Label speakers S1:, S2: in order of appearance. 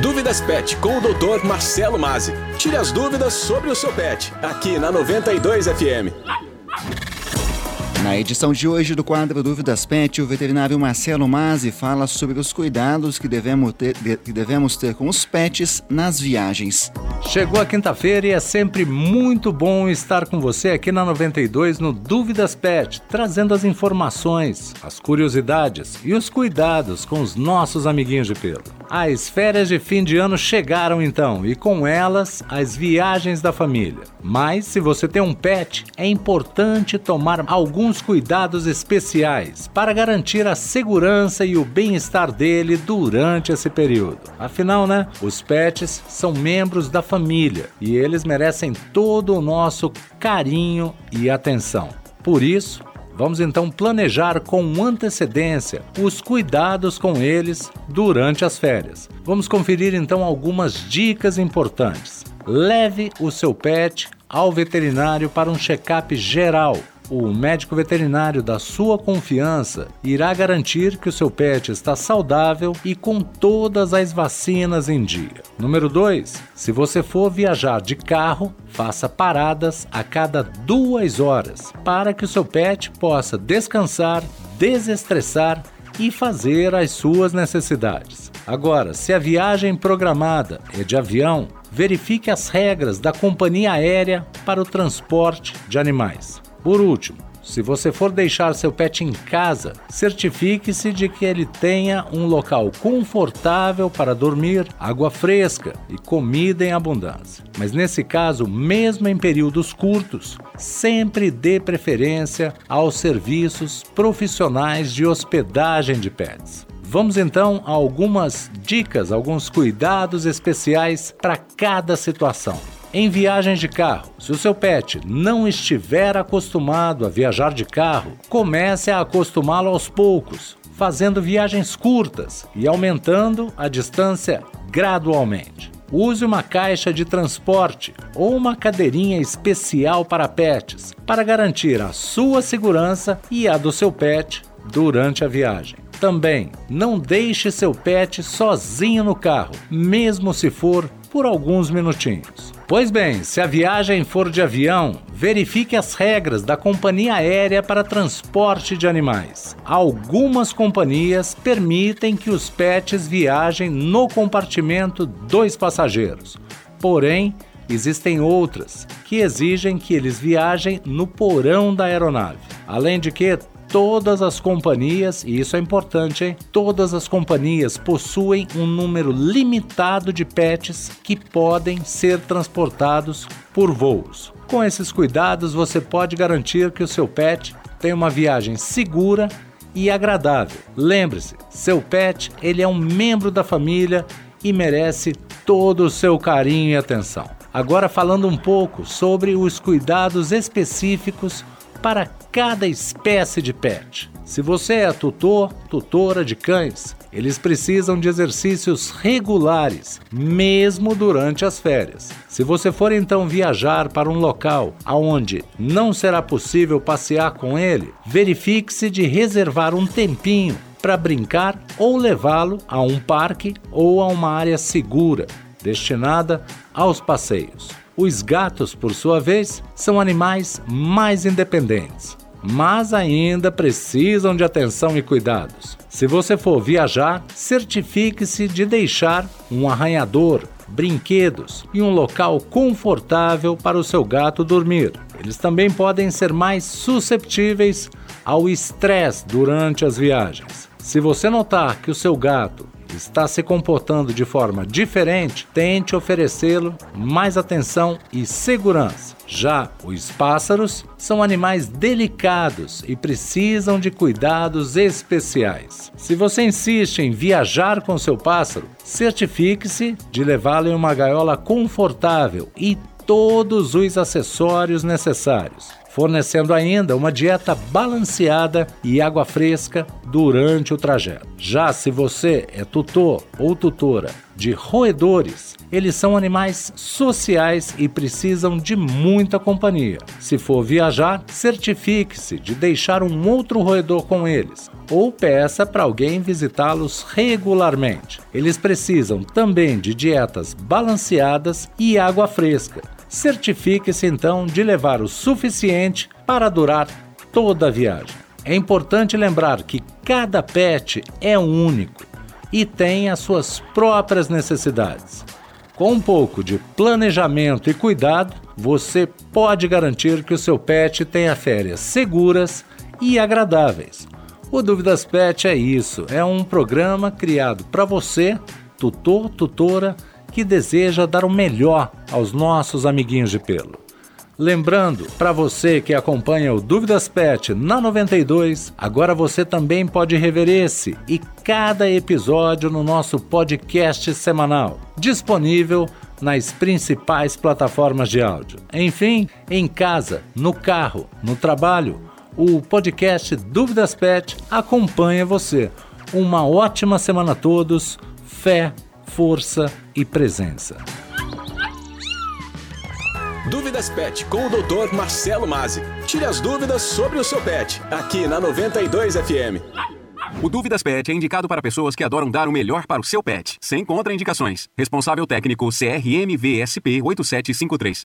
S1: Dúvidas Pet com o Dr. Marcelo Mazzi. Tire as dúvidas sobre o seu pet, aqui na 92 FM.
S2: Na edição de hoje do quadro Dúvidas Pet, o veterinário Marcelo Mazzi fala sobre os cuidados que devemos ter, que devemos ter com os pets nas viagens.
S3: Chegou a quinta-feira e é sempre muito bom estar com você aqui na 92 no Dúvidas Pet, trazendo as informações, as curiosidades e os cuidados com os nossos amiguinhos de pelo. As férias de fim de ano chegaram então e com elas as viagens da família. Mas se você tem um pet, é importante tomar alguns cuidados especiais para garantir a segurança e o bem-estar dele durante esse período. Afinal, né, os pets são membros da família e eles merecem todo o nosso carinho e atenção. Por isso, Vamos então planejar com antecedência os cuidados com eles durante as férias. Vamos conferir então algumas dicas importantes. Leve o seu pet ao veterinário para um check-up geral o médico veterinário da sua confiança irá garantir que o seu pet está saudável e com todas as vacinas em dia. Número 2. Se você for viajar de carro, faça paradas a cada duas horas para que o seu pet possa descansar, desestressar e fazer as suas necessidades. Agora, se a viagem programada é de avião, verifique as regras da companhia aérea para o transporte de animais. Por último, se você for deixar seu pet em casa, certifique-se de que ele tenha um local confortável para dormir, água fresca e comida em abundância. Mas nesse caso, mesmo em períodos curtos, sempre dê preferência aos serviços profissionais de hospedagem de pets. Vamos então a algumas dicas, alguns cuidados especiais para cada situação. Em viagens de carro, se o seu pet não estiver acostumado a viajar de carro, comece a acostumá-lo aos poucos, fazendo viagens curtas e aumentando a distância gradualmente. Use uma caixa de transporte ou uma cadeirinha especial para pets para garantir a sua segurança e a do seu pet durante a viagem. Também não deixe seu pet sozinho no carro, mesmo se for por alguns minutinhos. Pois bem, se a viagem for de avião, verifique as regras da companhia aérea para transporte de animais. Algumas companhias permitem que os pets viajem no compartimento dos passageiros. Porém, existem outras que exigem que eles viajem no porão da aeronave. Além de que todas as companhias, e isso é importante, hein? Todas as companhias possuem um número limitado de pets que podem ser transportados por voos. Com esses cuidados, você pode garantir que o seu pet tenha uma viagem segura e agradável. Lembre-se, seu pet, ele é um membro da família e merece todo o seu carinho e atenção. Agora falando um pouco sobre os cuidados específicos para cada espécie de pet. Se você é tutor, tutora de cães, eles precisam de exercícios regulares, mesmo durante as férias. Se você for então viajar para um local aonde não será possível passear com ele, verifique-se de reservar um tempinho para brincar ou levá-lo a um parque ou a uma área segura destinada aos passeios. Os gatos, por sua vez, são animais mais independentes, mas ainda precisam de atenção e cuidados. Se você for viajar, certifique-se de deixar um arranhador, brinquedos e um local confortável para o seu gato dormir. Eles também podem ser mais susceptíveis ao estresse durante as viagens. Se você notar que o seu gato está se comportando de forma diferente, tente oferecê-lo mais atenção e segurança. Já os pássaros são animais delicados e precisam de cuidados especiais. Se você insiste em viajar com seu pássaro, certifique-se de levá-lo em uma gaiola confortável e todos os acessórios necessários fornecendo ainda uma dieta balanceada e água fresca durante o trajeto. Já se você é tutor ou tutora de roedores, eles são animais sociais e precisam de muita companhia. Se for viajar, certifique-se de deixar um outro roedor com eles ou peça para alguém visitá-los regularmente. Eles precisam também de dietas balanceadas e água fresca. Certifique-se então de levar o suficiente para durar toda a viagem. É importante lembrar que cada pet é único e tem as suas próprias necessidades. Com um pouco de planejamento e cuidado, você pode garantir que o seu pet tenha férias seguras e agradáveis. O Dúvidas Pet é isso, é um programa criado para você, tutor, tutora, que deseja dar o melhor aos nossos amiguinhos de pelo. Lembrando, para você que acompanha o Dúvidas Pet na 92, agora você também pode rever esse e cada episódio no nosso podcast semanal, disponível nas principais plataformas de áudio. Enfim, em casa, no carro, no trabalho, o podcast Dúvidas Pet acompanha você. Uma ótima semana a todos, fé, força e presença.
S1: Dúvidas Pet com o Dr. Marcelo Mazzi. Tire as dúvidas sobre o seu pet, aqui na 92 FM.
S4: O Dúvidas Pet é indicado para pessoas que adoram dar o melhor para o seu pet, sem contraindicações. Responsável técnico CRM VSP 8753.